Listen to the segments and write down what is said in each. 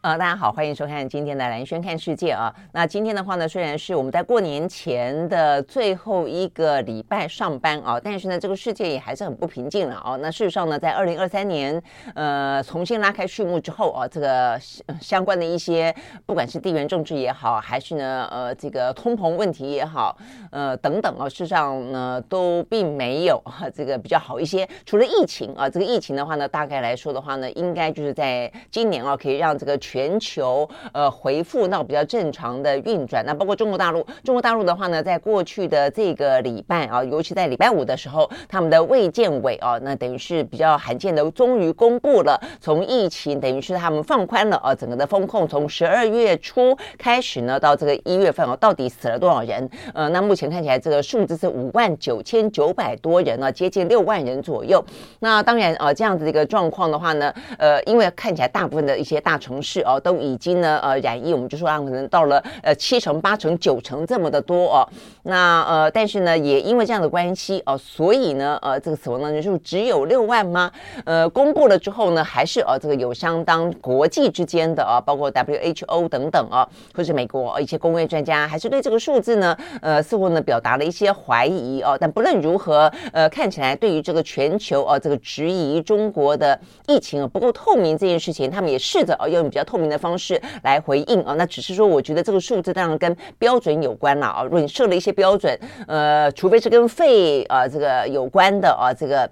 呃，大家好，欢迎收看今天的兰轩看世界啊。那今天的话呢，虽然是我们在过年前的最后一个礼拜上班啊，但是呢，这个世界也还是很不平静了啊。那事实上呢，在二零二三年，呃，重新拉开序幕之后啊，这个相关的一些，不管是地缘政治也好，还是呢，呃，这个通膨问题也好，呃，等等啊，事实上呢，都并没有啊，这个比较好一些。除了疫情啊，这个疫情的话呢，大概来说的话呢，应该就是在今年啊，可以让这个全球呃恢复到比较正常的运转，那包括中国大陆，中国大陆的话呢，在过去的这个礼拜啊，尤其在礼拜五的时候，他们的卫健委啊，那等于是比较罕见的，终于公布了从疫情等于是他们放宽了啊，整个的风控从十二月初开始呢，到这个一月份啊，到底死了多少人？呃，那目前看起来这个数字是五万九千九百多人啊，接近六万人左右。那当然啊，这样子的一个状况的话呢，呃，因为看起来大部分的一些大城市。哦，都已经呢，呃，染疫，我们就说啊，可能到了呃七成、八成、九成这么的多哦。那呃，但是呢，也因为这样的关系哦，所以呢，呃，这个死亡的人数只有六万吗？呃，公布了之后呢，还是呃，这个有相当国际之间的啊，包括 WHO 等等啊，或是美国一些公卫专家，还是对这个数字呢，呃，似乎呢表达了一些怀疑哦。但不论如何，呃，看起来对于这个全球呃，这个质疑中国的疫情啊不够透明这件事情，他们也试着啊用比较透明的方式来回应啊，那只是说，我觉得这个数字当然跟标准有关了啊。如果你设了一些标准，呃，除非是跟肺啊这个有关的啊这个。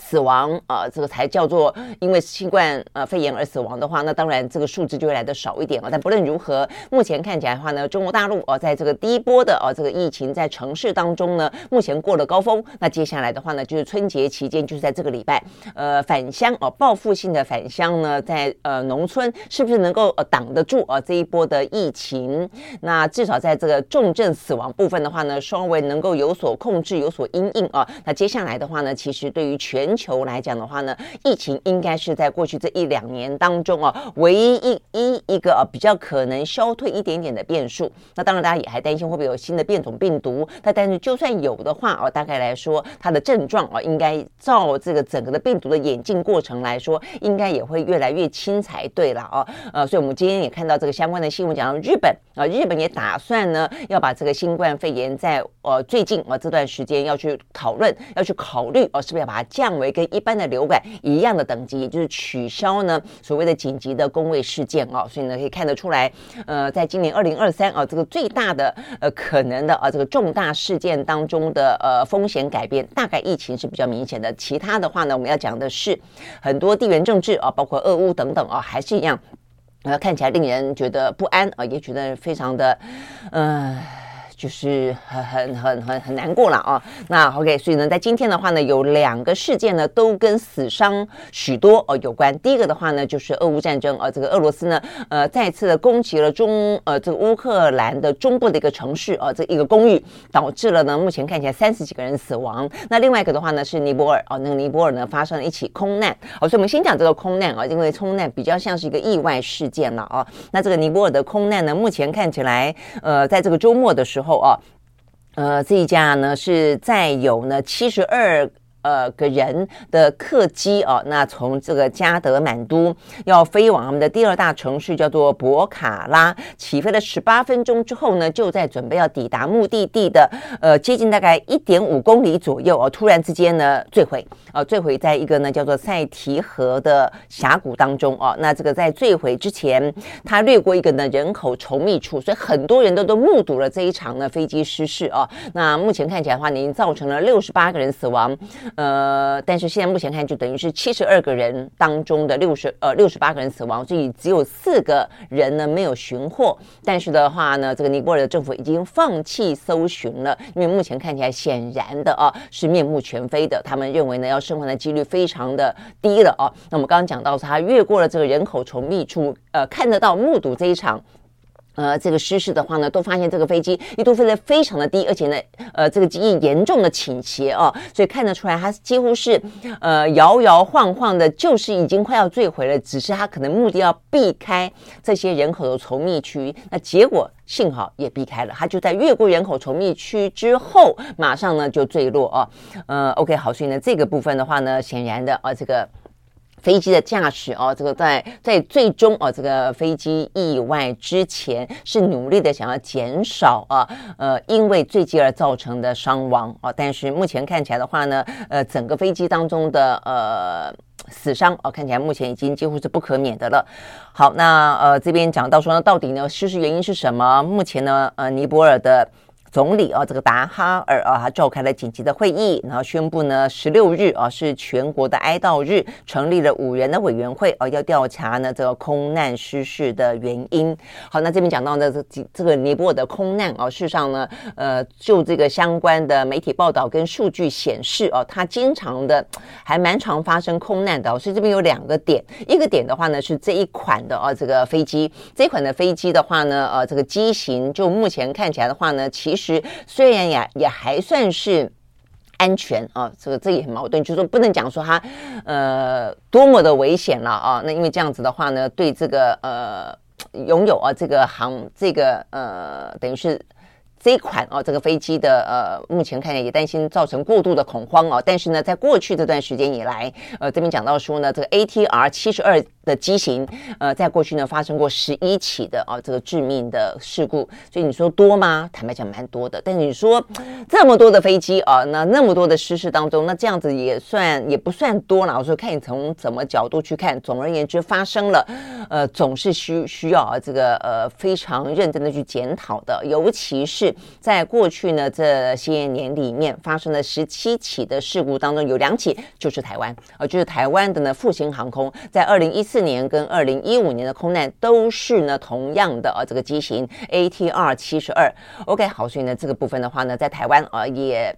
死亡啊、呃，这个才叫做因为新冠呃肺炎而死亡的话，那当然这个数字就会来的少一点啊。但不论如何，目前看起来的话呢，中国大陆哦、在这个第一波的哦、这个疫情在城市当中呢，目前过了高峰。那接下来的话呢，就是春节期间，就是在这个礼拜，呃，返乡哦，报复性的返乡呢，在呃农村是不是能够呃挡得住啊、呃、这一波的疫情？那至少在这个重症死亡部分的话呢，稍微能够有所控制，有所因应啊。那接下来的话呢，其实对于全全球来讲的话呢，疫情应该是在过去这一两年当中啊，唯一一一一个啊比较可能消退一点点的变数。那当然，大家也还担心会不会有新的变种病毒。那但是就算有的话哦，大概来说，它的症状啊，应该照这个整个的病毒的演进过程来说，应该也会越来越轻才对了哦。呃，所以我们今天也看到这个相关的新闻，讲到日本啊，日本也打算呢要把这个新冠肺炎在呃最近啊这段时间要去讨论，要去考虑哦，是不是要把它降。为跟一般的流感一样的等级，就是取消呢所谓的紧急的公卫事件啊，所以呢可以看得出来，呃，在今年二零二三啊这个最大的呃可能的啊这个重大事件当中的呃风险改变，大概疫情是比较明显的，其他的话呢我们要讲的是很多地缘政治啊，包括俄乌等等啊，还是一样，呃看起来令人觉得不安啊，也觉得非常的嗯。呃就是很很很很很难过了啊。那 OK，所以呢，在今天的话呢，有两个事件呢，都跟死伤许多哦有关。第一个的话呢，就是俄乌战争啊，这个俄罗斯呢，呃，再次的攻击了中呃这个乌克兰的中部的一个城市啊，这一个公寓，导致了呢目前看起来三十几个人死亡。那另外一个的话呢，是尼泊尔啊，那个尼泊尔呢发生了一起空难。好，所以我们先讲这个空难啊，因为空难比较像是一个意外事件了啊。那这个尼泊尔的空难呢，目前看起来呃，在这个周末的时候。后啊，呃，这一家呢是载有呢七十二。呃，个人的客机啊，那从这个加德满都要飞往他们的第二大城市叫做博卡拉，起飞了十八分钟之后呢，就在准备要抵达目的地的呃接近大概一点五公里左右哦，突然之间呢坠毁啊，坠毁在一个呢叫做塞提河的峡谷当中哦。那这个在坠毁之前，它掠过一个呢人口稠密处，所以很多人都都目睹了这一场呢飞机失事啊。那目前看起来的话，已经造成了六十八个人死亡。呃，但是现在目前看，就等于是七十二个人当中的六十呃六十八个人死亡，所以只有四个人呢没有寻获。但是的话呢，这个尼泊尔的政府已经放弃搜寻了，因为目前看起来显然的啊是面目全非的。他们认为呢，要生还的几率非常的低了啊。那我们刚刚讲到，他越过了这个人口稠密处，呃，看得到目睹这一场。呃，这个失事的话呢，都发现这个飞机一度飞得非常的低，而且呢，呃，这个机翼严重的倾斜哦，所以看得出来它几乎是呃摇摇晃晃的，就是已经快要坠毁了。只是它可能目的要避开这些人口的稠密区，那结果幸好也避开了，它就在越过人口稠密区之后，马上呢就坠落哦。呃，OK，好，所以呢这个部分的话呢，显然的啊、这个。飞机的驾驶哦，这个在在最终哦，这个飞机意外之前是努力的想要减少啊，呃，因为坠机而造成的伤亡哦，但是目前看起来的话呢，呃，整个飞机当中的呃死伤哦，看起来目前已经几乎是不可免的了。好，那呃这边讲到说呢，到底呢失事原因是什么？目前呢，呃，尼泊尔的。总理啊，这个达哈尔啊，他召开了紧急的会议，然后宣布呢，十六日啊是全国的哀悼日，成立了五人的委员会啊，要调查呢这个空难失事的原因。好，那这边讲到呢这这个尼泊尔的空难啊，事实上呢，呃，就这个相关的媒体报道跟数据显示啊，它经常的还蛮常发生空难的，所以这边有两个点，一个点的话呢是这一款的啊这个飞机，这款的飞机的话呢，呃，这个机型就目前看起来的话呢，其实。其实虽然也也还算是安全啊，这个这也很矛盾，就是说不能讲说它呃多么的危险了啊。那因为这样子的话呢，对这个呃拥有啊这个航这个呃等于是。这款哦，这个飞机的呃，目前看来也担心造成过度的恐慌哦。但是呢，在过去这段时间以来，呃，这边讲到说呢，这个 ATR 七十二的机型，呃，在过去呢发生过十一起的啊、这个致命的事故。所以你说多吗？坦白讲，蛮多的。但是你说这么多的飞机啊、那那么多的失事当中，那这样子也算也不算多了。我说看你从什么角度去看。总而言之，发生了，呃，总是需需要啊这个呃非常认真的去检讨的，尤其是。在过去呢，这些年里面发生了十七起的事故当中，有两起就是台湾，呃，就是台湾的呢复兴航空，在二零一四年跟二零一五年的空难都是呢同样的呃这个机型 ATR 七十二。OK，好，所以呢这个部分的话呢，在台湾啊、呃、也。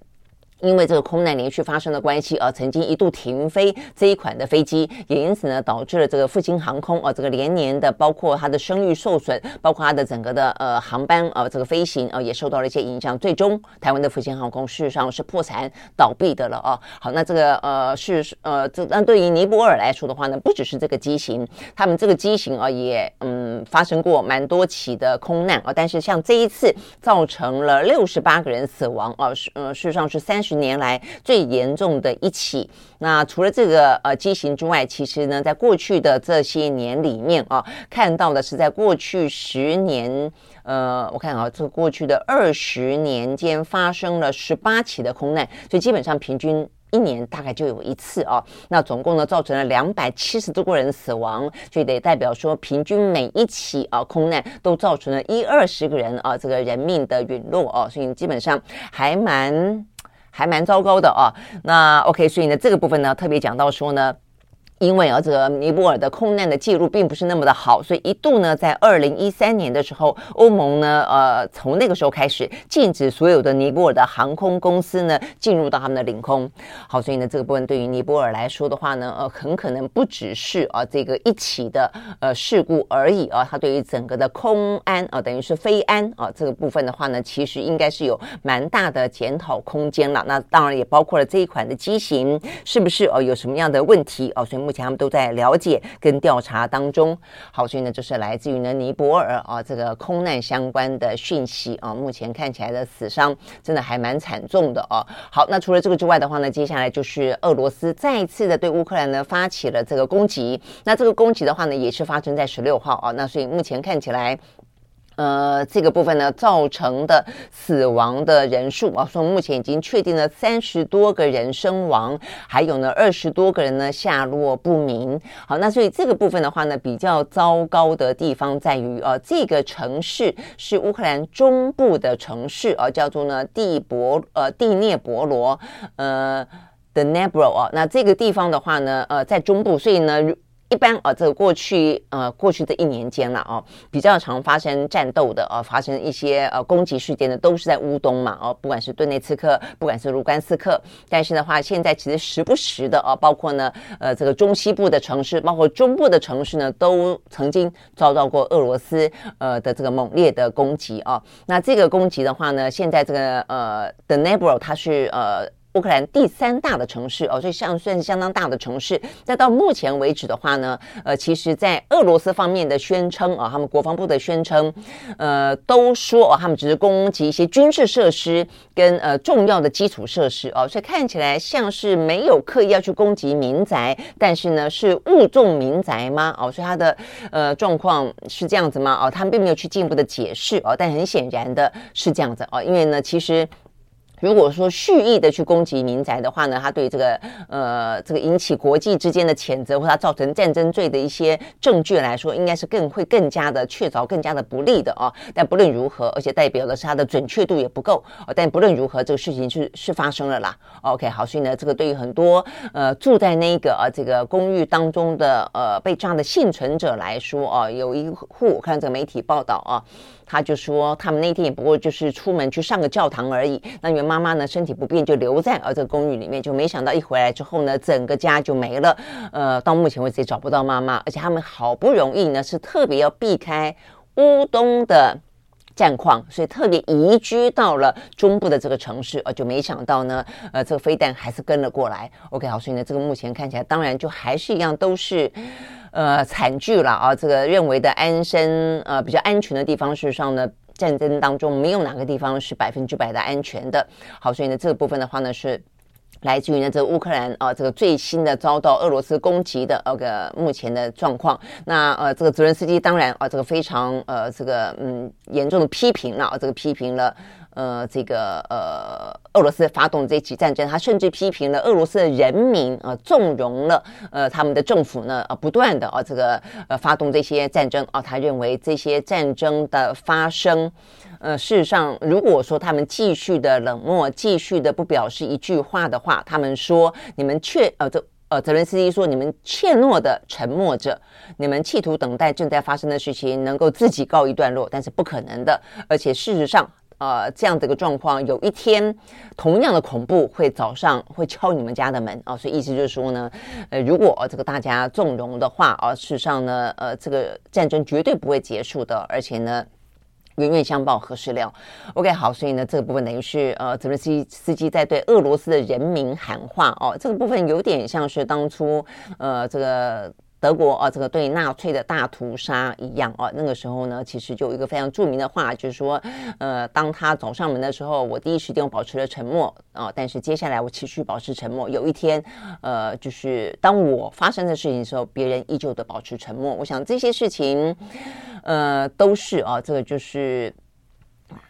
因为这个空难连续发生的关系，而曾经一度停飞这一款的飞机，也因此呢导致了这个复兴航空啊这个连年的包括它的声誉受损，包括它的整个的呃航班啊这个飞行啊也受到了一些影响。最终台湾的复兴航空事实上是破产倒闭的了啊。好，那这个呃是呃这那对于尼泊尔来说的话呢，不只是这个机型，他们这个机型啊也嗯发生过蛮多起的空难啊，但是像这一次造成了六十八个人死亡啊，是呃事实上是三十。十年来最严重的一起。那除了这个呃机型之外，其实呢，在过去的这些年里面啊，看到的是在过去十年，呃，我看啊，这过去的二十年间发生了十八起的空难，所以基本上平均一年大概就有一次啊。那总共呢，造成了两百七十多个人死亡，所以得代表说，平均每一起啊空难都造成了一二十个人啊这个人命的陨落啊，所以基本上还蛮。还蛮糟糕的啊，那 OK，所以呢，这个部分呢，特别讲到说呢。因为啊，这个尼泊尔的空难的记录并不是那么的好，所以一度呢，在二零一三年的时候，欧盟呢，呃，从那个时候开始禁止所有的尼泊尔的航空公司呢进入到他们的领空。好，所以呢，这个部分对于尼泊尔来说的话呢，呃，很可能不只是啊这个一起的呃事故而已啊，它对于整个的空安啊，等于是飞安啊这个部分的话呢，其实应该是有蛮大的检讨空间了。那当然也包括了这一款的机型是不是哦有什么样的问题哦，所以目前他们都在了解跟调查当中。好，所以呢，就是来自于呢尼泊尔啊这个空难相关的讯息啊。目前看起来的死伤真的还蛮惨重的哦。好，那除了这个之外的话呢，接下来就是俄罗斯再一次的对乌克兰呢发起了这个攻击。那这个攻击的话呢，也是发生在十六号啊。那所以目前看起来。呃，这个部分呢，造成的死亡的人数啊，说目前已经确定了三十多个人身亡，还有呢二十多个人呢下落不明。好，那所以这个部分的话呢，比较糟糕的地方在于啊，这个城市是乌克兰中部的城市啊，叫做呢蒂博呃蒂涅博罗呃的 Dnipro 啊，那这个地方的话呢，呃在中部，所以呢。一般啊，这个过去呃过去的一年间了啊，比较常发生战斗的啊，发生一些呃攻击事件的，都是在乌东嘛哦，不管是顿内茨克，不管是卢甘斯克，但是的话，现在其实时不时的啊，包括呢呃这个中西部的城市，包括中部的城市呢，都曾经遭到过俄罗斯呃的这个猛烈的攻击啊。那这个攻击的话呢，现在这个呃 Dnipro 它是呃。乌克兰第三大的城市哦，所以相算是相当大的城市。但到目前为止的话呢，呃，其实，在俄罗斯方面的宣称啊，他们国防部的宣称，呃，都说哦，他们只是攻击一些军事设施跟呃重要的基础设施哦，所以看起来像是没有刻意要去攻击民宅，但是呢，是误中民宅吗？哦，所以他的呃状况是这样子吗？哦，他们并没有去进一步的解释哦，但很显然的是这样子哦，因为呢，其实。如果说蓄意的去攻击民宅的话呢，他对这个呃这个引起国际之间的谴责或他造成战争罪的一些证据来说，应该是更会更加的确凿、更加的不利的哦。但不论如何，而且代表的是它的准确度也不够。但不论如何，这个事情是是发生了啦。OK，好，所以呢，这个对于很多呃住在那个呃这个公寓当中的呃被炸的幸存者来说啊，有一户我看这个媒体报道啊。他就说，他们那天也不过就是出门去上个教堂而已。那因为妈妈呢身体不便，就留在儿子公寓里面，就没想到一回来之后呢，整个家就没了。呃，到目前为止也找不到妈妈，而且他们好不容易呢是特别要避开乌东的战况，所以特别移居到了中部的这个城市，呃，就没想到呢，呃，这个飞弹还是跟了过来。OK，好，所以呢，这个目前看起来，当然就还是一样，都是。呃，惨剧了啊！这个认为的安身呃比较安全的地方，事实上呢，战争当中没有哪个地方是百分之百的安全的。好，所以呢，这个部分的话呢，是来自于呢这个乌克兰啊，这个最新的遭到俄罗斯攻击的呃个目前的状况。那呃，这个泽伦斯基当然啊，这个非常呃这个嗯严重的批评了啊，这个批评了。呃，这个呃，俄罗斯发动这起战争，他甚至批评了俄罗斯的人民啊，纵容了呃他们的政府呢啊，不断的啊这个呃发动这些战争啊，他认为这些战争的发生，呃，事实上如果说他们继续的冷漠，继续的不表示一句话的话，他们说你们却呃这呃泽伦斯基说你们怯懦的沉默着，你们企图等待正在发生的事情能够自己告一段落，但是不可能的，而且事实上。呃，这样的一个状况，有一天同样的恐怖会早上会敲你们家的门啊，所以意思就是说呢，呃，如果这个大家纵容的话啊，事实上呢，呃，这个战争绝对不会结束的，而且呢，冤冤相报何时了？OK，好，所以呢，这个部分等于是呃，泽伦斯基司机在对俄罗斯的人民喊话哦，这个部分有点像是当初呃这个。德国啊，这个对纳粹的大屠杀一样啊，那个时候呢，其实就有一个非常著名的话，就是说，呃，当他走上门的时候，我第一时间保持了沉默啊，但是接下来我持续保持沉默。有一天，呃，就是当我发生的事情的时候，别人依旧的保持沉默。我想这些事情，呃，都是啊，这个就是。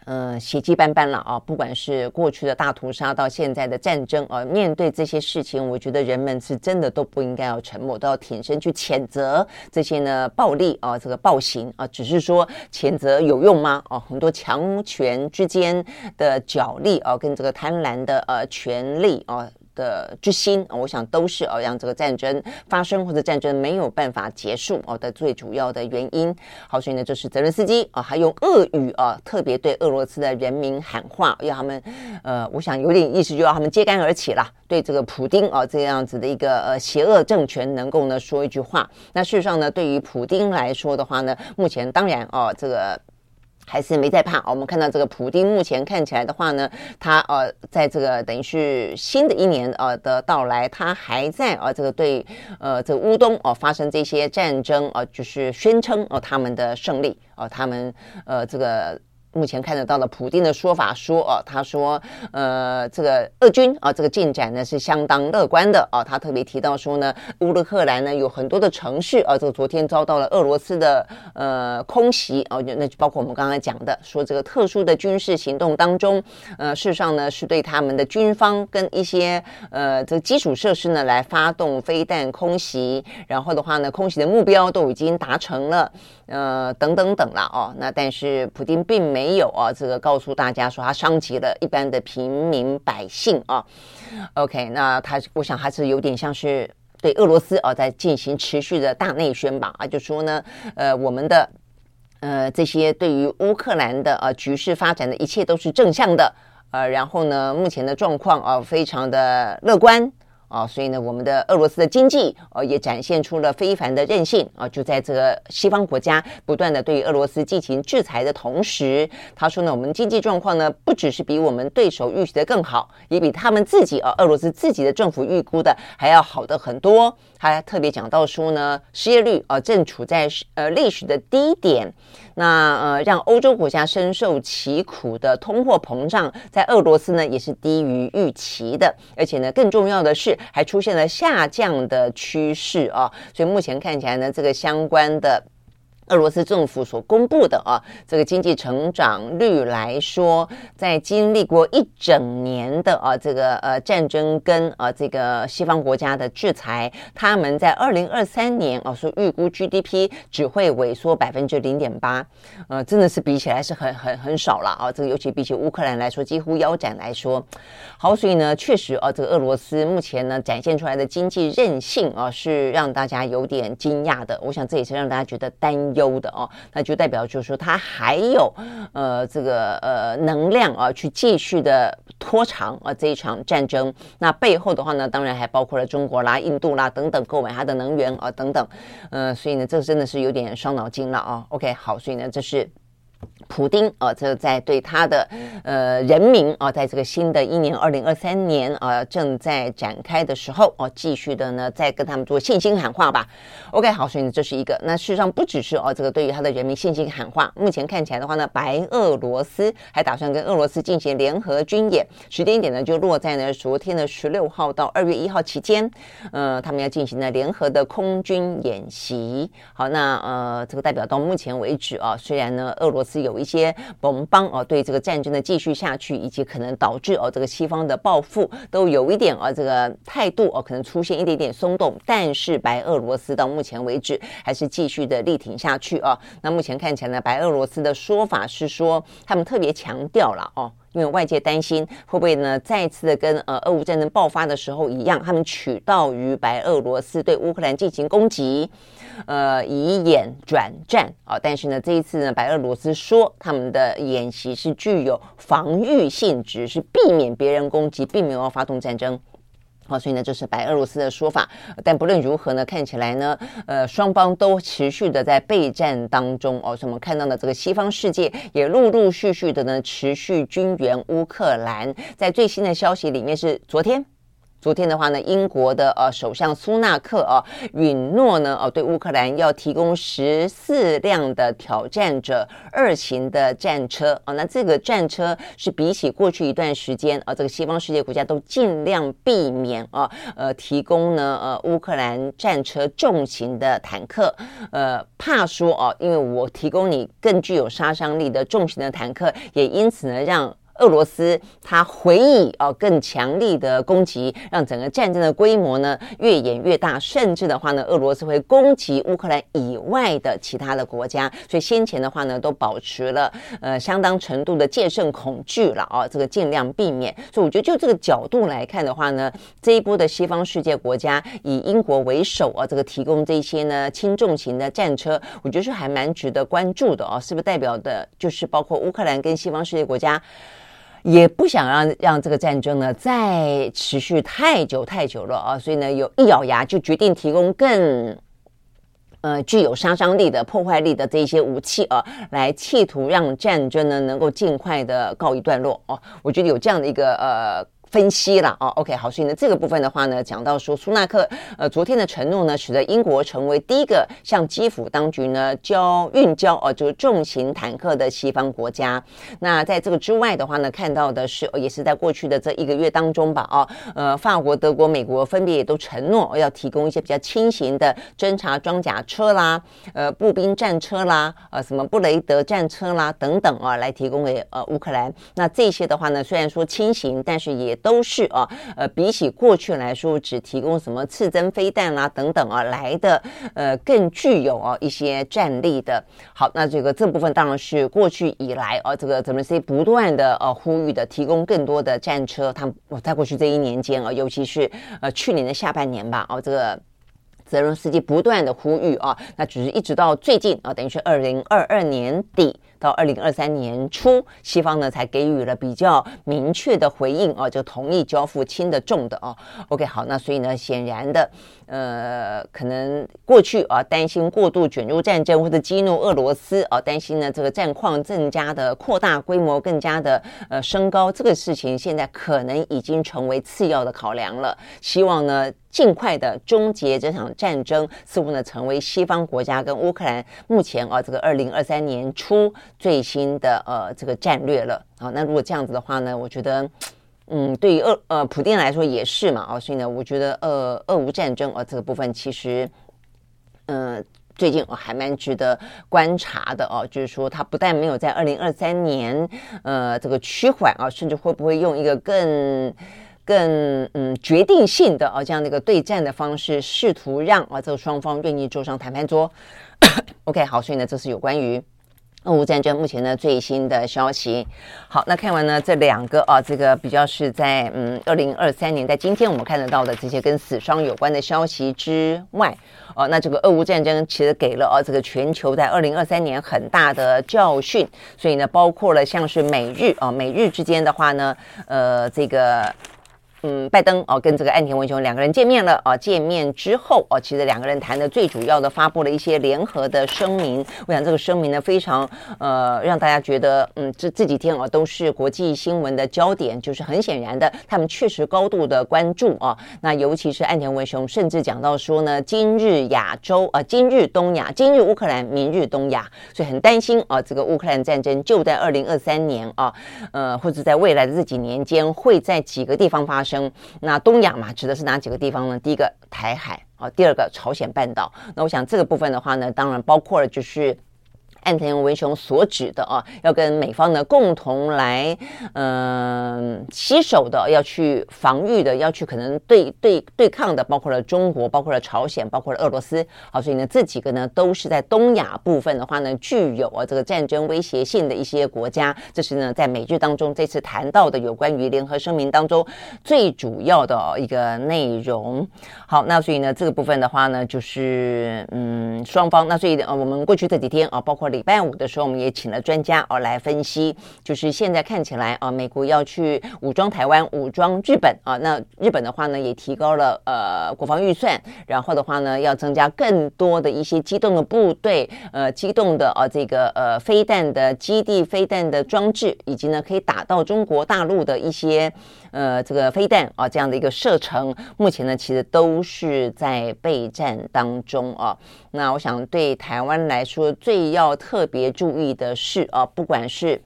呃，血迹斑斑了啊！不管是过去的大屠杀，到现在的战争啊，面对这些事情，我觉得人们是真的都不应该要沉默，都要挺身去谴责这些呢暴力啊，这个暴行啊。只是说谴责有用吗？啊，很多强权之间的角力啊，跟这个贪婪的呃权力啊。的之心，我想都是哦，让这个战争发生或者战争没有办法结束哦的最主要的原因。好，所以呢，就是泽伦斯基啊，还用俄语啊，特别对俄罗斯的人民喊话，要他们呃，我想有点意思，就要他们揭竿而起了，对这个普丁啊这样子的一个呃邪恶政权，能够呢说一句话。那事实上呢，对于普丁来说的话呢，目前当然哦，这个。还是没在怕。我们看到这个普丁目前看起来的话呢，他呃，在这个等于是新的一年呃的到来，他还在呃这个对呃这个乌东哦发生这些战争呃就是宣称哦他们的胜利哦他们呃这个。目前看得到的普丁的说法说，哦，他说，呃，这个俄军啊，这个进展呢是相当乐观的啊。他特别提到说呢，乌克兰呢有很多的城市啊，这个昨天遭到了俄罗斯的呃空袭啊，那就包括我们刚才讲的，说这个特殊的军事行动当中，呃，事实上呢是对他们的军方跟一些呃这个基础设施呢来发动飞弹空袭，然后的话呢，空袭的目标都已经达成了。呃，等等等了哦，那但是普丁并没有啊，这个告诉大家说他伤及了一般的平民百姓啊。OK，那他我想还是有点像是对俄罗斯啊在进行持续的大内宣吧啊，就说呢，呃，我们的呃这些对于乌克兰的呃局势发展的一切都是正向的，呃，然后呢，目前的状况啊非常的乐观。啊，所以呢，我们的俄罗斯的经济呃也展现出了非凡的韧性啊！就在这个西方国家不断的对俄罗斯进行制裁的同时，他说呢，我们经济状况呢不只是比我们对手预期的更好，也比他们自己啊俄罗斯自己的政府预估的还要好的很多。他特别讲到说呢，失业率啊正处在呃历史的低点。那呃，让欧洲国家深受其苦的通货膨胀，在俄罗斯呢也是低于预期的，而且呢，更重要的是还出现了下降的趋势啊，所以目前看起来呢，这个相关的。俄罗斯政府所公布的啊，这个经济成长率来说，在经历过一整年的啊这个呃战争跟啊这个西方国家的制裁，他们在二零二三年啊说预估 GDP 只会萎缩百分之零点八，呃，真的是比起来是很很很少了啊。这个尤其比起乌克兰来说，几乎腰斩来说，好，所以呢，确实啊，这个俄罗斯目前呢展现出来的经济韧性啊，是让大家有点惊讶的。我想这也是让大家觉得担。优的哦，那就代表就是说，它还有呃这个呃能量啊，去继续的拖长啊这一场战争。那背后的话呢，当然还包括了中国啦、印度啦等等购买它的能源啊等等。嗯，所以呢，这真的是有点伤脑筋了啊。OK，好，所以呢，这是。普丁啊，这在对他的呃人民啊，在这个新的一年二零二三年啊正在展开的时候啊，继续的呢在跟他们做信心喊话吧。OK，好，所以这是一个。那事实上不只是哦，这个对于他的人民信心喊话。目前看起来的话呢，白俄罗斯还打算跟俄罗斯进行联合军演，时间点呢就落在呢昨天的十六号到二月一号期间，呃，他们要进行呢联合的空军演习。好，那呃这个代表到目前为止啊，虽然呢俄罗斯是有一些盟邦哦，对这个战争的继续下去，以及可能导致哦这个西方的报复，都有一点啊这个态度哦，可能出现一点点松动。但是白俄罗斯到目前为止还是继续的力挺下去啊。那目前看起来呢，白俄罗斯的说法是说，他们特别强调了哦。因为外界担心会不会呢再次的跟呃俄乌战争爆发的时候一样，他们取道于白俄罗斯对乌克兰进行攻击，呃以演转战啊。但是呢这一次呢白俄罗斯说他们的演习是具有防御性质，是避免别人攻击，并没有发动战争。好，所以呢，这是白俄罗斯的说法。但不论如何呢，看起来呢，呃，双方都持续的在备战当中哦。所以我们看到的这个西方世界也陆陆续续的呢，持续军援乌克兰。在最新的消息里面是昨天。昨天的话呢，英国的呃首相苏纳克啊允诺呢，哦对乌克兰要提供十四辆的挑战者二型的战车啊，那这个战车是比起过去一段时间啊，这个西方世界国家都尽量避免啊，呃提供呢呃乌克兰战车重型的坦克，呃怕说哦，因为我提供你更具有杀伤力的重型的坦克，也因此呢让。俄罗斯它回以啊更强力的攻击，让整个战争的规模呢越演越大，甚至的话呢，俄罗斯会攻击乌克兰以外的其他的国家。所以先前的话呢，都保持了呃相当程度的戒慎恐惧了啊，这个尽量避免。所以我觉得就这个角度来看的话呢，这一波的西方世界国家以英国为首啊，这个提供这些呢轻重型的战车，我觉得是还蛮值得关注的啊，是不是代表的就是包括乌克兰跟西方世界国家？也不想让让这个战争呢再持续太久太久了啊，所以呢，有一咬牙就决定提供更呃具有杀伤力的破坏力的这些武器啊，来企图让战争呢能够尽快的告一段落哦，啊，我觉得有这样的一个呃。分析了哦，OK，好，所以呢，这个部分的话呢，讲到说苏纳克呃昨天的承诺呢，使得英国成为第一个向基辅当局呢交运交哦，就是重型坦克的西方国家。那在这个之外的话呢，看到的是也是在过去的这一个月当中吧，哦，呃，法国、德国、美国分别也都承诺要提供一些比较轻型的侦察装甲车啦，呃，步兵战车啦，呃，什么布雷德战车啦等等啊，来提供给呃乌克兰。那这些的话呢，虽然说轻型，但是也都是啊，呃，比起过去来说，只提供什么刺针飞弹啦等等啊，来的呃更具有啊一些战力的。好，那这个这部分当然是过去以来啊，这个泽连斯基不断的呃呼吁的，提供更多的战车。他们在过去这一年间啊，尤其是呃去年的下半年吧，哦，这个。泽伦斯基不断的呼吁啊，那只是一直到最近啊，等于是二零二二年底到二零二三年初，西方呢才给予了比较明确的回应啊，就同意交付轻的重的啊。OK，好，那所以呢，显然的，呃，可能过去啊担心过度卷入战争或者激怒俄罗斯啊，担心呢这个战况更加的扩大规模，更加的呃升高，这个事情现在可能已经成为次要的考量了。希望呢。尽快的终结这场战争，似乎呢成为西方国家跟乌克兰目前啊这个二零二三年初最新的呃这个战略了啊。那如果这样子的话呢，我觉得，嗯，对于俄呃普丁来说也是嘛啊，所以呢，我觉得呃俄乌战争啊这个部分其实，嗯、最近我还蛮值得观察的哦、就是说它不但没有在二零二三年呃这个趋缓啊，甚至会不会用一个更。更嗯决定性的啊这样的一个对战的方式，试图让啊这个双方愿意坐上谈判桌。OK，好，所以呢，这是有关于俄乌战争目前的最新的消息。好，那看完呢这两个啊，这个比较是在嗯二零二三年，在今天我们看得到的这些跟死伤有关的消息之外，哦、那这个俄乌战争其实给了啊这个全球在二零二三年很大的教训。所以呢，包括了像是美日啊，美日之间的话呢，呃，这个。嗯，拜登哦，跟这个岸田文雄两个人见面了哦。见面之后哦，其实两个人谈的最主要的，发布了一些联合的声明。我想这个声明呢，非常呃，让大家觉得嗯，这这几天啊，都是国际新闻的焦点。就是很显然的，他们确实高度的关注啊。那尤其是岸田文雄，甚至讲到说呢，今日亚洲啊，今日东亚，今日乌克兰，明日东亚，所以很担心啊，这个乌克兰战争就在二零二三年啊，呃，或者在未来的这几年间，会在几个地方发生。那东亚嘛，指的是哪几个地方呢？第一个台海啊，第二个朝鲜半岛。那我想这个部分的话呢，当然包括了就是。岸田文雄所指的啊，要跟美方呢共同来，嗯，携手的，要去防御的，要去可能对对对抗的，包括了中国，包括了朝鲜，包括了俄罗斯。好，所以呢，这几个呢都是在东亚部分的话呢，具有啊这个战争威胁性的一些国家。这是呢在美日当中这次谈到的有关于联合声明当中最主要的一个内容。好，那所以呢这个部分的话呢，就是嗯双方。那所以呃我们过去这几天啊，包括。礼拜五的时候，我们也请了专家哦来分析，就是现在看起来啊，美国要去武装台湾、武装日本啊，那日本的话呢，也提高了呃国防预算，然后的话呢，要增加更多的一些机动的部队，呃，机动的啊这个呃飞弹的基地、飞弹的装置，以及呢可以打到中国大陆的一些呃这个飞弹啊这样的一个射程，目前呢其实都是在备战当中啊。那我想对台湾来说，最要特别注意的是啊，不管是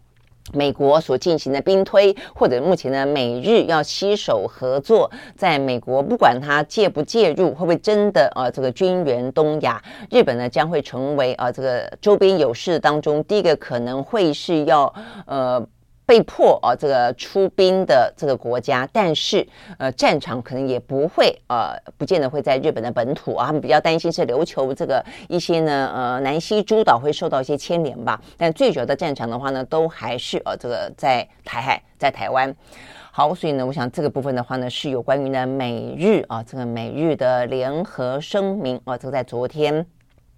美国所进行的兵推，或者目前呢美日要携手合作，在美国不管他介不介入，会不会真的啊这个军援东亚，日本呢将会成为啊这个周边有事当中第一个可能会是要呃。被迫啊，这个出兵的这个国家，但是呃，战场可能也不会呃，不见得会在日本的本土啊。他们比较担心是琉球这个一些呢呃，南西诸岛会受到一些牵连吧。但最主要的战场的话呢，都还是呃，这个在台海，在台湾。好，所以呢，我想这个部分的话呢，是有关于呢美日啊，这个美日的联合声明啊，这个在昨天。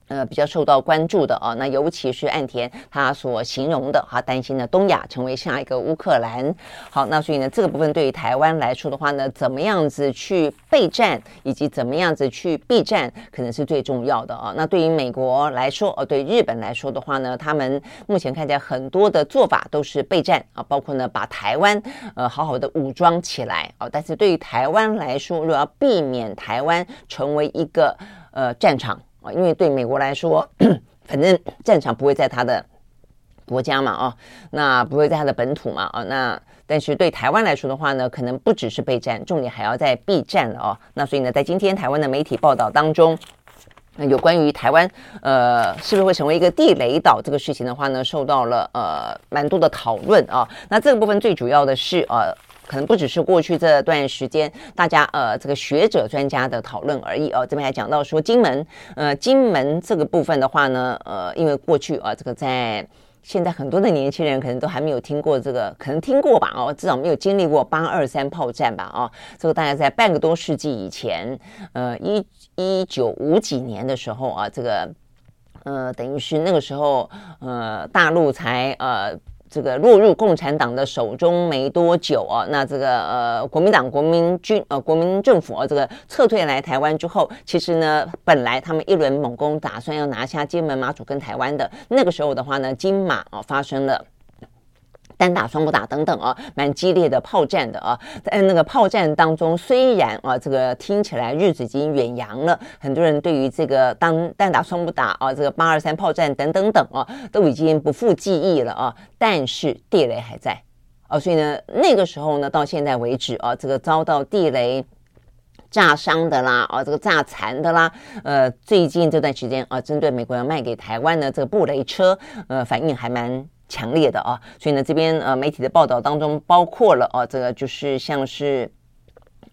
呃，比较受到关注的啊，那尤其是岸田他所形容的，哈，担心呢东亚成为下一个乌克兰。好，那所以呢，这个部分对于台湾来说的话呢，怎么样子去备战，以及怎么样子去避战，可能是最重要的啊。那对于美国来说，呃，对日本来说的话呢，他们目前看起来很多的做法都是备战啊，包括呢把台湾呃好好的武装起来啊。但是对于台湾来说，如果要避免台湾成为一个呃战场。因为对美国来说，反正战场不会在他的国家嘛，啊，那不会在他的本土嘛，啊，那但是对台湾来说的话呢，可能不只是备战，重点还要在避战了哦。那所以呢，在今天台湾的媒体报道当中，那有关于台湾呃是不是会成为一个地雷岛这个事情的话呢，受到了呃蛮多的讨论啊。那这个部分最主要的是呃。可能不只是过去这段时间大家呃这个学者专家的讨论而已哦，这边还讲到说金门呃金门这个部分的话呢呃因为过去啊这个在现在很多的年轻人可能都还没有听过这个，可能听过吧？哦，至少没有经历过八二三炮战吧？哦，这个大概在半个多世纪以前，呃，一一九五几年的时候啊，这个呃，等于是那个时候，呃，大陆才呃。这个落入共产党的手中没多久啊，那这个呃国民党国民军呃国民政府啊，这个撤退来台湾之后，其实呢，本来他们一轮猛攻，打算要拿下金门、马祖跟台湾的那个时候的话呢，金马啊发生了。单打双不打等等啊，蛮激烈的炮战的啊，在那个炮战当中，虽然啊这个听起来日子已经远洋了，很多人对于这个当单打双不打啊，这个八二三炮战等等等啊，都已经不复记忆了啊，但是地雷还在啊，所以呢，那个时候呢，到现在为止啊，这个遭到地雷炸伤的啦，啊，这个炸残的啦，呃，最近这段时间啊，针对美国要卖给台湾的这个布雷车，呃，反应还蛮。强烈的啊，所以呢，这边呃媒体的报道当中包括了啊，这个就是像是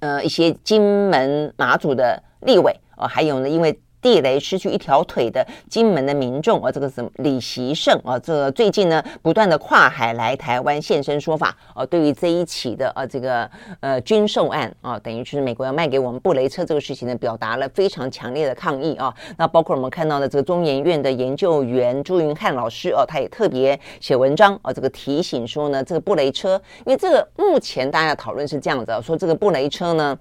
呃一些金门马祖的立委啊，还有呢，因为。地雷失去一条腿的金门的民众啊，这个什么李习胜啊，这最近呢不断的跨海来台湾现身说法啊，对于这一起的啊这个呃军售案啊，等于就是美国要卖给我们布雷车这个事情呢，表达了非常强烈的抗议啊。那包括我们看到的这个中研院的研究员朱云汉老师啊，他也特别写文章啊，这个提醒说呢，这个布雷车，因为这个目前大家讨论是这样子啊，说这个布雷车呢，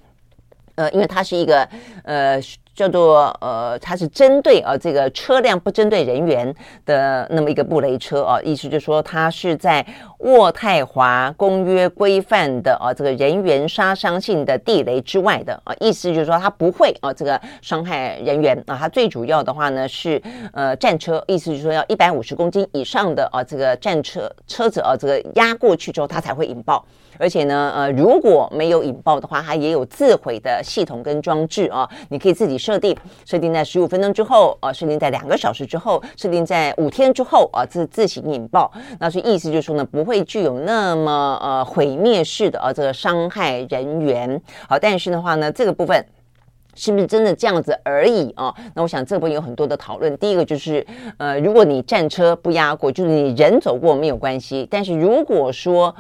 呃，因为它是一个呃。叫做呃，它是针对啊这个车辆不针对人员的那么一个布雷车啊，意思就是说它是在渥太华公约规范的啊这个人员杀伤性的地雷之外的啊，意思就是说它不会啊这个伤害人员啊，它最主要的话呢是呃战车，意思就是说要一百五十公斤以上的啊这个战车车子啊这个压过去之后它才会引爆。而且呢，呃，如果没有引爆的话，它也有自毁的系统跟装置啊，你可以自己设定，设定在十五分钟之后啊，设定在两个小时之后，设定在五天之后啊，自自行引爆。那所以意思就是说呢，不会具有那么呃毁灭式的啊这个伤害人员。好，但是的话呢，这个部分是不是真的这样子而已啊？那我想这部分有很多的讨论。第一个就是呃，如果你战车不压过，就是你人走过没有关系，但是如果说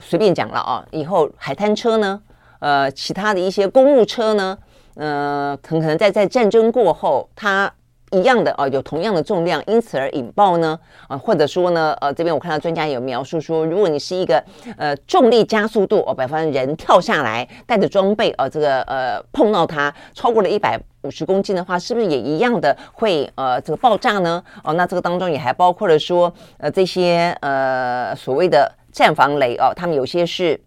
随便讲了啊，以后海滩车呢，呃，其他的一些公务车呢，呃，很可能在在战争过后，它一样的啊，有同样的重量，因此而引爆呢，啊，或者说呢，呃，这边我看到专家有描述说，如果你是一个呃重力加速度哦，比方人跳下来带着装备哦，这个呃碰到它超过了一百五十公斤的话，是不是也一样的会呃这个爆炸呢？哦，那这个当中也还包括了说，呃，这些呃所谓的。战防雷哦，他们有些是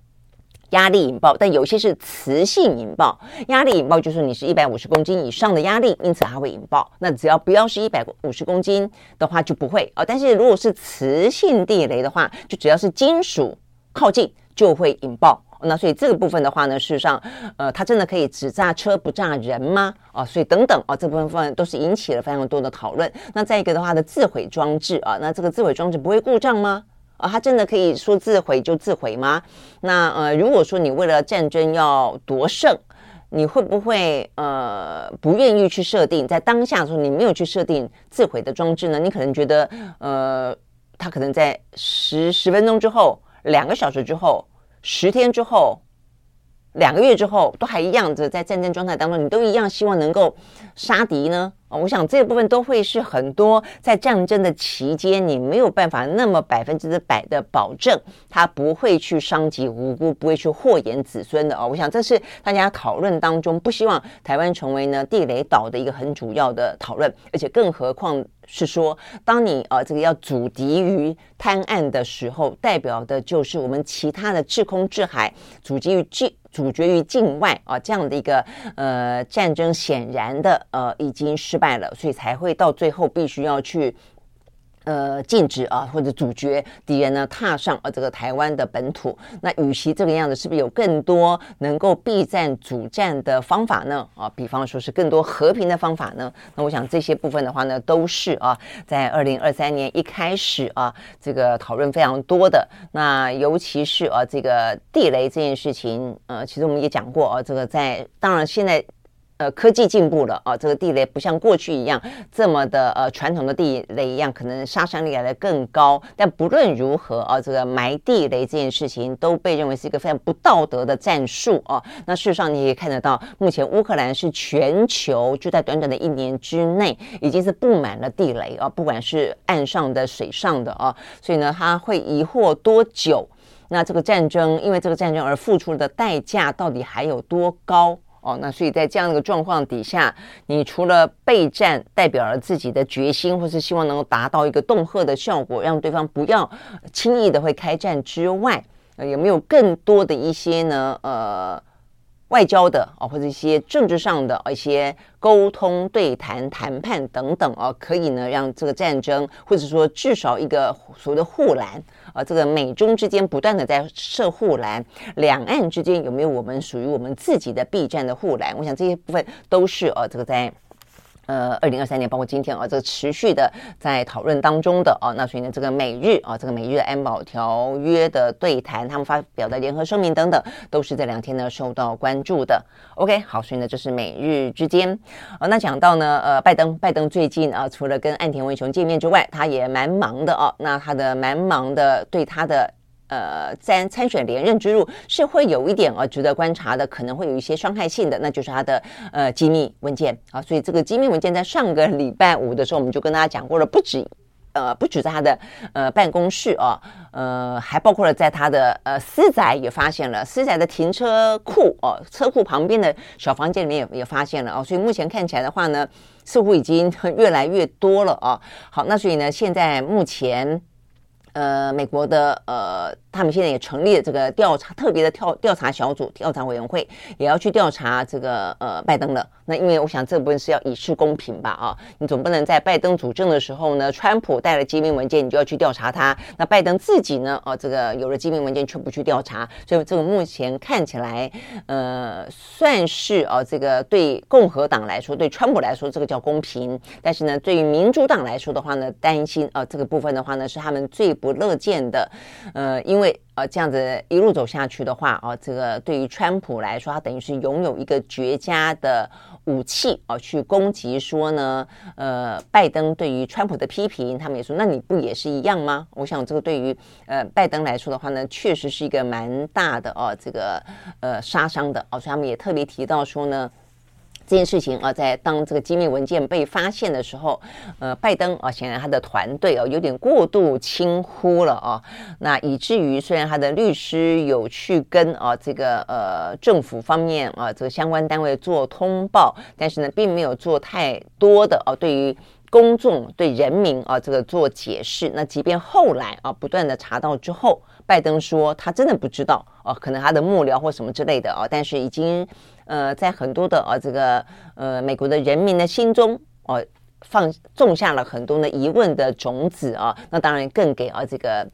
压力引爆，但有些是磁性引爆。压力引爆就是你是一百五十公斤以上的压力，因此它会引爆。那只要不要是一百五十公斤的话就不会哦。但是如果是磁性地雷的话，就只要是金属靠近就会引爆。那所以这个部分的话呢，事实上，呃，它真的可以只炸车不炸人吗？啊，所以等等啊，这部分都是引起了非常多的讨论。那再一个的话的自毁装置啊，那这个自毁装置不会故障吗？啊，他真的可以说自毁就自毁吗？那呃，如果说你为了战争要夺胜，你会不会呃不愿意去设定在当下的时候你没有去设定自毁的装置呢？你可能觉得呃，他可能在十十分钟之后、两个小时之后、十天之后。两个月之后都还一样的在战争状态当中，你都一样希望能够杀敌呢？我想这部分都会是很多在战争的期间，你没有办法那么百分之百的保证他不会去伤及无辜，不会去祸延子孙的哦。我想这是大家讨论当中不希望台湾成为呢地雷岛的一个很主要的讨论，而且更何况是说，当你啊这个要阻敌于滩岸的时候，代表的就是我们其他的制空制海阻击于境。阻绝于境外啊，这样的一个呃战争，显然的呃已经失败了，所以才会到最后必须要去。呃，禁止啊，或者阻绝敌人呢踏上呃这个台湾的本土。那与其这个样子，是不是有更多能够避战阻战的方法呢？啊，比方说是更多和平的方法呢？那我想这些部分的话呢，都是啊，在二零二三年一开始啊，这个讨论非常多的。那尤其是啊，这个地雷这件事情，呃，其实我们也讲过啊，这个在当然现在。呃，科技进步了啊，这个地雷不像过去一样这么的呃传统的地雷一样，可能杀伤力来的更高。但不论如何啊，这个埋地雷这件事情都被认为是一个非常不道德的战术啊。那事实上你也看得到，目前乌克兰是全球就在短短的一年之内，已经是布满了地雷啊，不管是岸上的、水上的啊，所以呢，它会疑惑多久？那这个战争因为这个战争而付出的代价到底还有多高？哦，那所以在这样的一个状况底下，你除了备战代表了自己的决心，或是希望能够达到一个恫吓的效果，让对方不要轻易的会开战之外，有没有更多的一些呢？呃。外交的啊，或者一些政治上的一些沟通、对谈、谈判等等啊，可以呢让这个战争，或者说至少一个所谓的护栏啊，这个美中之间不断的在设护栏，两岸之间有没有我们属于我们自己的避战的护栏？我想这些部分都是呃这个在。呃，二零二三年，包括今天啊，这个持续的在讨论当中的啊，那所以呢，这个美日啊，这个美日安保条约的对谈，他们发表的联合声明等等，都是这两天呢受到关注的。OK，好，所以呢，这是美日之间。啊，那讲到呢，呃，拜登，拜登最近啊，除了跟岸田文雄见面之外，他也蛮忙的啊。那他的蛮忙的，对他的。呃，参参选连任之路是会有一点呃值得观察的，可能会有一些伤害性的，那就是他的呃机密文件啊。所以这个机密文件在上个礼拜五的时候，我们就跟大家讲过了，不止呃不止在他的呃办公室啊，呃还包括了在他的呃私宅也发现了，私宅的停车库哦，车库旁边的小房间里面也也发现了哦。所以目前看起来的话呢，似乎已经越来越多了啊。好，那所以呢，现在目前。呃，美国的呃，他们现在也成立了这个调查特别的调调查小组、调查委员会，也要去调查这个呃拜登了。那因为我想这部分是要以示公平吧？啊，你总不能在拜登主政的时候呢，川普带了机密文件，你就要去调查他。那拜登自己呢？哦，这个有了机密文件却不去调查，所以这个目前看起来，呃，算是哦，这个对共和党来说，对川普来说，这个叫公平。但是呢，对于民主党来说的话呢，担心啊，这个部分的话呢，是他们最。不乐见的，呃，因为呃这样子一路走下去的话，啊、这个对于川普来说，他等于是拥有一个绝佳的武器啊、去攻击说呢，呃，拜登对于川普的批评，他们也说，那你不也是一样吗？我想这个对于呃拜登来说的话呢，确实是一个蛮大的哦、这个呃杀伤的哦、所以他们也特别提到说呢。这件事情啊，在当这个机密文件被发现的时候，呃，拜登啊，显然他的团队啊，有点过度轻忽了啊，那以至于虽然他的律师有去跟啊这个呃政府方面啊这个相关单位做通报，但是呢，并没有做太多的啊对于公众对人民啊这个做解释。那即便后来啊不断的查到之后，拜登说他真的不知道啊，可能他的幕僚或什么之类的啊，但是已经。呃，在很多的啊这个呃美国的人民的心中，哦、放种下了很多的疑问的种子啊。那当然更给啊这个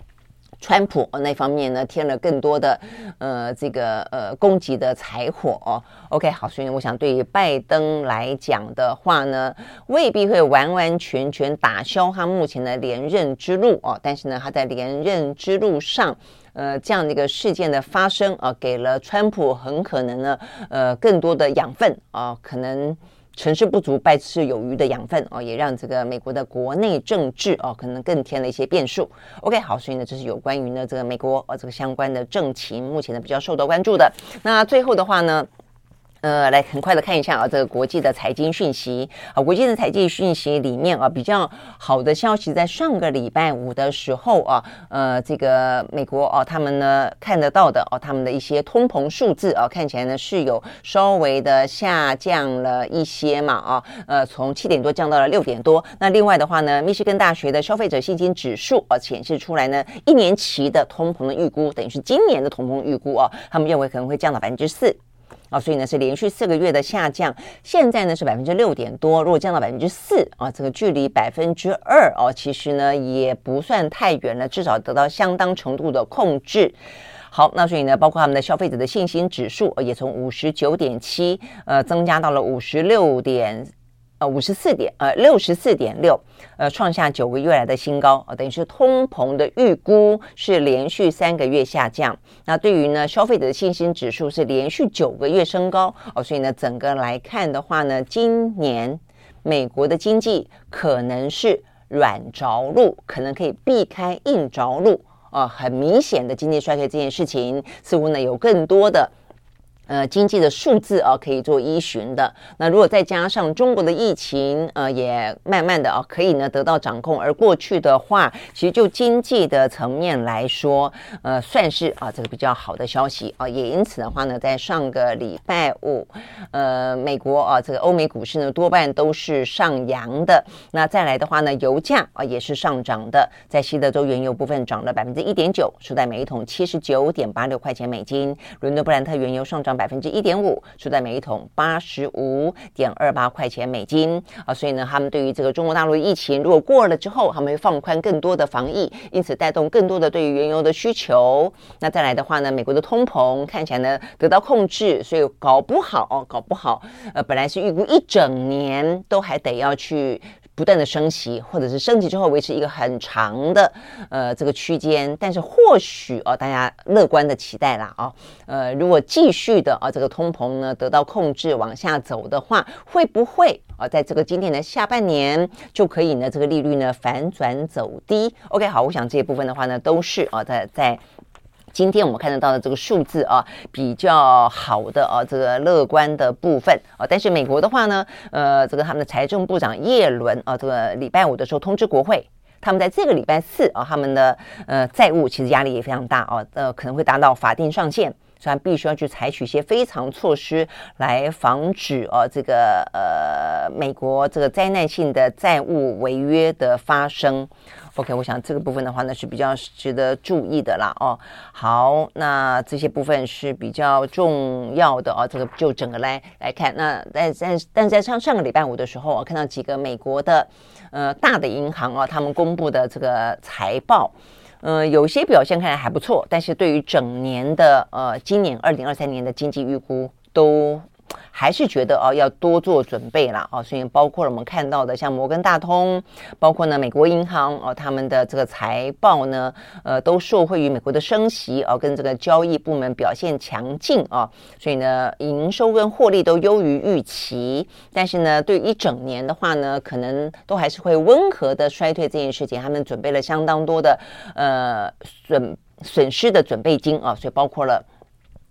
川普那方面呢添了更多的呃这个呃攻击的柴火。OK，好，所以我想对于拜登来讲的话呢，未必会完完全全打消他目前的连任之路哦。但是呢，他在连任之路上。呃，这样的一个事件的发生啊，给了川普很可能呢，呃，更多的养分啊，可能成事不足败事有余的养分哦，也让这个美国的国内政治哦，可能更添了一些变数。OK，好，所以呢，这是有关于呢这个美国啊这个相关的政情，目前呢比较受到关注的。那最后的话呢？呃，来很快的看一下啊，这个国际的财经讯息啊，国际的财经讯息里面啊，比较好的消息，在上个礼拜五的时候啊，呃，这个美国啊，他们呢看得到的啊，他们的一些通膨数字啊，看起来呢是有稍微的下降了一些嘛啊，呃，从七点多降到了六点多。那另外的话呢，密歇根大学的消费者信心指数啊，显示出来呢，一年期的通膨的预估，等于是今年的通膨预估啊，他们认为可能会降到百分之四。啊，所以呢是连续四个月的下降，现在呢是百分之六点多，如果降到百分之四啊，这个距离百分之二哦，其实呢也不算太远了，至少得到相当程度的控制。好，那所以呢，包括他们的消费者的信心指数也从五十九点七呃增加到了五十六点呃五十四点呃六十四点六，呃创下九个月来的新高啊，等于是通膨的预估是连续三个月下降。那对于呢消费者的信心指数是连续九个月升高哦，所以呢整个来看的话呢，今年美国的经济可能是软着陆，可能可以避开硬着陆啊，很明显的经济衰退这件事情似乎呢有更多的。呃，经济的数字啊，可以做依循的。那如果再加上中国的疫情，呃，也慢慢的啊，可以呢得到掌控。而过去的话，其实就经济的层面来说，呃，算是啊这个比较好的消息啊。也因此的话呢，在上个礼拜五，呃，美国啊这个欧美股市呢多半都是上扬的。那再来的话呢，油价啊也是上涨的，在西德州原油部分涨了百分之一点九，收在每一桶七十九点八六块钱美金。伦敦布兰特原油上涨。百分之一点五，收在每一桶八十五点二八块钱美金啊，所以呢，他们对于这个中国大陆疫情如果过了之后，他们会放宽更多的防疫，因此带动更多的对于原油的需求。那再来的话呢，美国的通膨看起来呢得到控制，所以搞不好，搞不好，呃，本来是预估一整年都还得要去。不断的升息，或者是升级之后维持一个很长的呃这个区间，但是或许哦，大家乐观的期待啦啊、哦，呃，如果继续的啊、这个通膨呢得到控制往下走的话，会不会啊、在这个今年的下半年就可以呢这个利率呢反转走低？OK，好，我想这一部分的话呢都是啊、在在。今天我们看得到的这个数字啊，比较好的啊，这个乐观的部分啊，但是美国的话呢，呃，这个他们的财政部长耶伦啊，这个礼拜五的时候通知国会，他们在这个礼拜四啊，他们的呃债务其实压力也非常大啊，呃，可能会达到法定上限。所以必须要去采取一些非常措施来防止啊，这个呃美国这个灾难性的债务违约的发生。OK，我想这个部分的话呢是比较值得注意的啦。哦，好，那这些部分是比较重要的哦。这个就整个来来看，那在在但在上上个礼拜五的时候，我看到几个美国的呃大的银行啊，他们公布的这个财报。呃，有些表现看来还不错，但是对于整年的呃，今年二零二三年的经济预估都。还是觉得哦，要多做准备啦哦，所以包括了我们看到的像摩根大通，包括呢美国银行哦，他们的这个财报呢，呃，都受惠于美国的升息哦，跟这个交易部门表现强劲啊，所以呢，营收跟获利都优于预期。但是呢，对一整年的话呢，可能都还是会温和的衰退这件事情，他们准备了相当多的呃损损失的准备金啊，所以包括了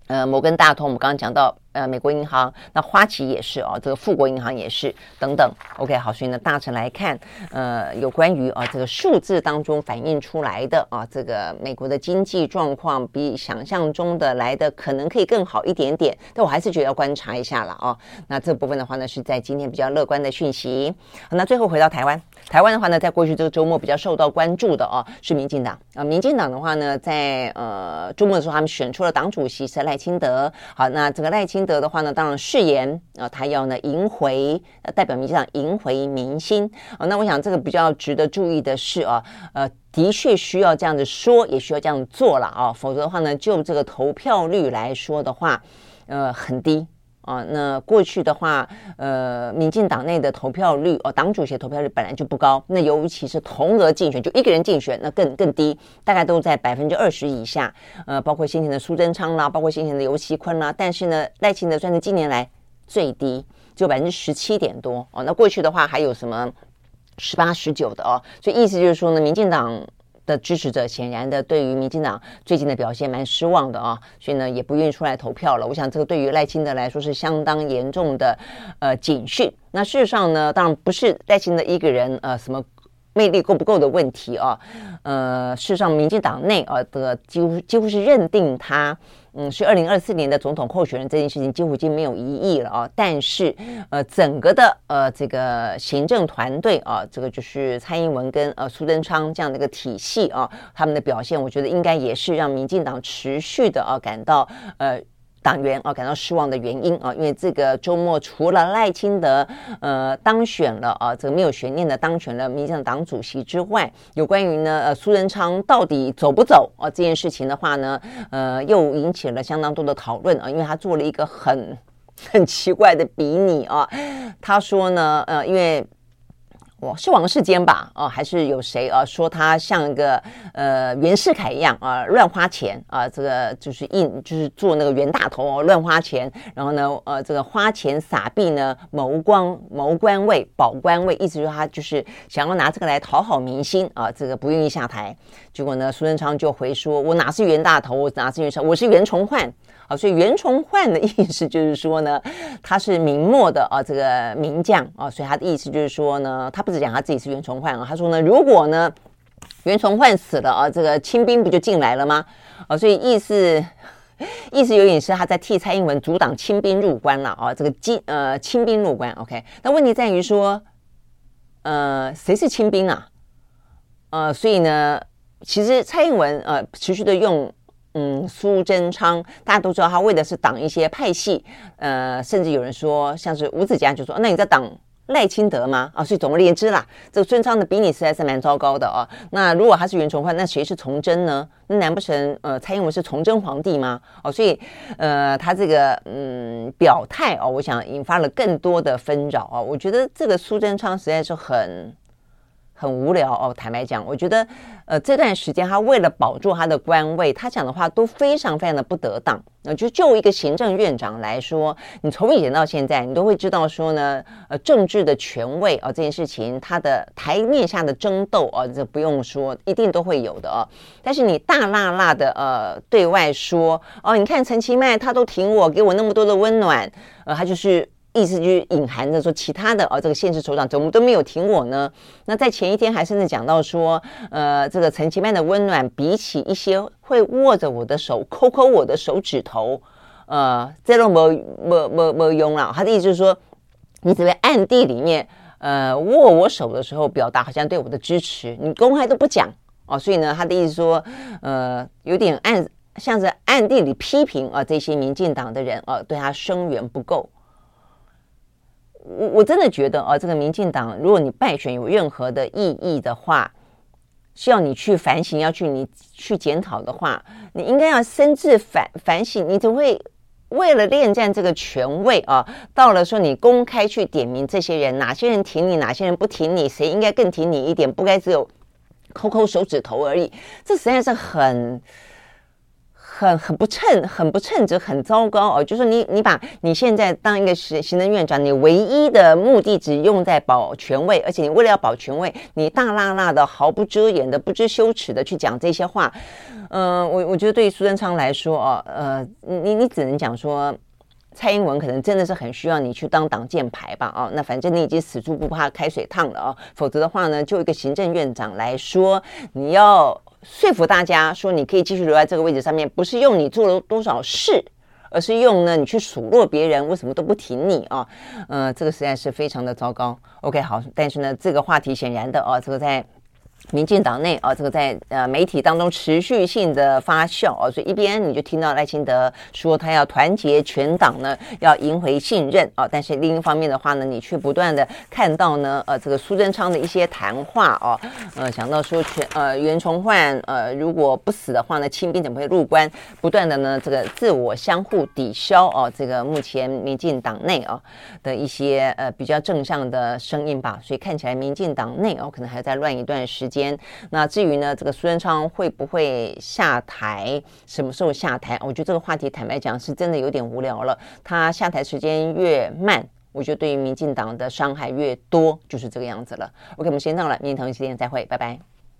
呃摩根大通，我们刚刚讲到。呃，美国银行，那花旗也是哦，这个富国银行也是等等。OK，好，所以呢，大致来看，呃，有关于啊这个数字当中反映出来的啊，这个美国的经济状况比想象中的来的可能可以更好一点点，但我还是觉得要观察一下了啊。那这部分的话呢，是在今天比较乐观的讯息。那最后回到台湾，台湾的话呢，在过去这个周末比较受到关注的哦，是民进党啊。民进党的话呢，在呃周末的时候，他们选出了党主席是赖清德。好，那这个赖清。心得的话呢，当然誓言啊，他要呢赢回，代表民进党赢回民心啊。那我想这个比较值得注意的是啊，呃，的确需要这样子说，也需要这样做了啊，否则的话呢，就这个投票率来说的话，呃，很低。啊，那过去的话，呃，民进党内的投票率哦，党主席投票率本来就不高，那尤其是同额竞选，就一个人竞选，那更更低，大概都在百分之二十以下。呃，包括先前的苏贞昌啦，包括先前的游锡堃啦，但是呢，赖清德算是近年来最低，只有百分之十七点多哦。那过去的话还有什么十八、十九的哦，所以意思就是说呢，民进党。的支持者显然的对于民进党最近的表现蛮失望的啊，所以呢也不愿意出来投票了。我想这个对于赖清德来说是相当严重的呃警讯。那事实上呢，当然不是赖清德一个人呃什么魅力够不够的问题啊，呃事实上民进党内啊的几乎几乎是认定他。嗯，是二零二四年的总统候选人这件事情几乎已经没有疑义了啊。但是，呃，整个的呃这个行政团队啊，这个就是蔡英文跟呃苏贞昌这样的一个体系啊，他们的表现，我觉得应该也是让民进党持续的啊感到呃。党员啊感到失望的原因啊，因为这个周末除了赖清德呃当选了啊，这个没有悬念的当选了民进党主席之外，有关于呢呃苏仁昌到底走不走啊这件事情的话呢，呃又引起了相当多的讨论啊，因为他做了一个很很奇怪的比拟啊。他说呢，呃，因为。哇，是王世坚吧？哦，还是有谁啊？说他像一个呃袁世凯一样啊，乱花钱啊，这个就是印，就是做那个袁大头哦，乱花钱。然后呢，呃，这个花钱撒币呢，谋光谋官位，保官位，意思就是他就是想要拿这个来讨好民心啊，这个不愿意下台。结果呢，苏贞昌就回说：“我哪是袁大头？我哪是袁绍？我是袁崇焕。”啊，所以袁崇焕的意思就是说呢，他是明末的啊，这个名将啊，所以他的意思就是说呢，他不是讲他自己是袁崇焕啊，他说呢，如果呢袁崇焕死了啊，这个清兵不就进来了吗？啊，所以意思意思有点是他在替蔡英文阻挡清兵入关了啊，这个清呃清兵入关，OK，那问题在于说，呃，谁是清兵啊？呃，所以呢，其实蔡英文呃持续的用。嗯，苏贞昌，大家都知道他为的是挡一些派系，呃，甚至有人说，像是吴子嘉就说，那你在挡赖清德吗？啊，所以总而言之啦，这个孙昌的比拟实在是蛮糟糕的啊。那如果他是袁崇焕，那谁是崇祯呢？那难不成呃蔡英文是崇祯皇帝吗？哦，所以呃他这个嗯表态哦，我想引发了更多的纷扰哦。我觉得这个苏贞昌实在是很。很无聊哦，坦白讲，我觉得，呃，这段时间他为了保住他的官位，他讲的话都非常非常的不得当。那就就一个行政院长来说，你从以前到现在，你都会知道说呢，呃，政治的权位啊，这件事情，他的台面下的争斗啊，这不用说，一定都会有的哦。但是你大辣辣的呃对外说，哦，你看陈其迈他都挺我，给我那么多的温暖，呃，他就是。意思就是隐含着说，其他的哦，这个现实首长怎么都没有挺我呢？那在前一天还甚至讲到说，呃，这个陈其迈的温暖，比起一些会握着我的手、抠抠我的手指头，呃，这种没没没没用了。他的意思就是说，你只会暗地里面呃握我手的时候，表达好像对我的支持，你公开都不讲哦。所以呢，他的意思说，呃，有点暗，像是暗地里批评啊、这些民进党的人啊、对他声援不够。我我真的觉得啊，这个民进党，如果你败选有任何的意义的话，需要你去反省，要去你去检讨的话，你应该要深自反反省。你怎会为了恋战这个权位啊，到了说你公开去点名这些人，哪些人挺你，哪些人不挺你，谁应该更挺你一点，不该只有抠抠手指头而已，这实在是很。很很不称，很不称职，很糟糕哦！就是你，你把你现在当一个行行政院长，你唯一的目的只用在保权位，而且你为了要保权位，你大辣辣的、毫不遮掩的、不知羞耻的去讲这些话。嗯、我我觉得对于苏贞昌来说哦，呃，你你只能讲说，蔡英文可能真的是很需要你去当挡箭牌吧？哦，那反正你已经死猪不怕开水烫了哦，否则的话呢，就一个行政院长来说，你要。说服大家说你可以继续留在这个位置上面，不是用你做了多少事，而是用呢你去数落别人为什么都不挺你啊？嗯，这个实在是非常的糟糕。OK，好，但是呢，这个话题显然的哦，这个在。民进党内啊，这个在呃媒体当中持续性的发酵啊，所以一边你就听到赖清德说他要团结全党呢，要赢回信任啊，但是另一方面的话呢，你却不断的看到呢，呃，这个苏贞昌的一些谈话啊，呃，想到说全呃袁崇焕呃如果不死的话呢，清兵怎么会入关？不断的呢这个自我相互抵消哦，这个目前民进党内啊的一些呃比较正向的声音吧，所以看起来民进党内哦可能还要再乱一段时间。那至于呢，这个苏贞昌会不会下台？什么时候下台？我觉得这个话题坦白讲是真的有点无聊了。他下台时间越慢，我觉得对于民进党的伤害越多，就是这个样子了。OK，我们先到了，明天同一时间再会，拜拜。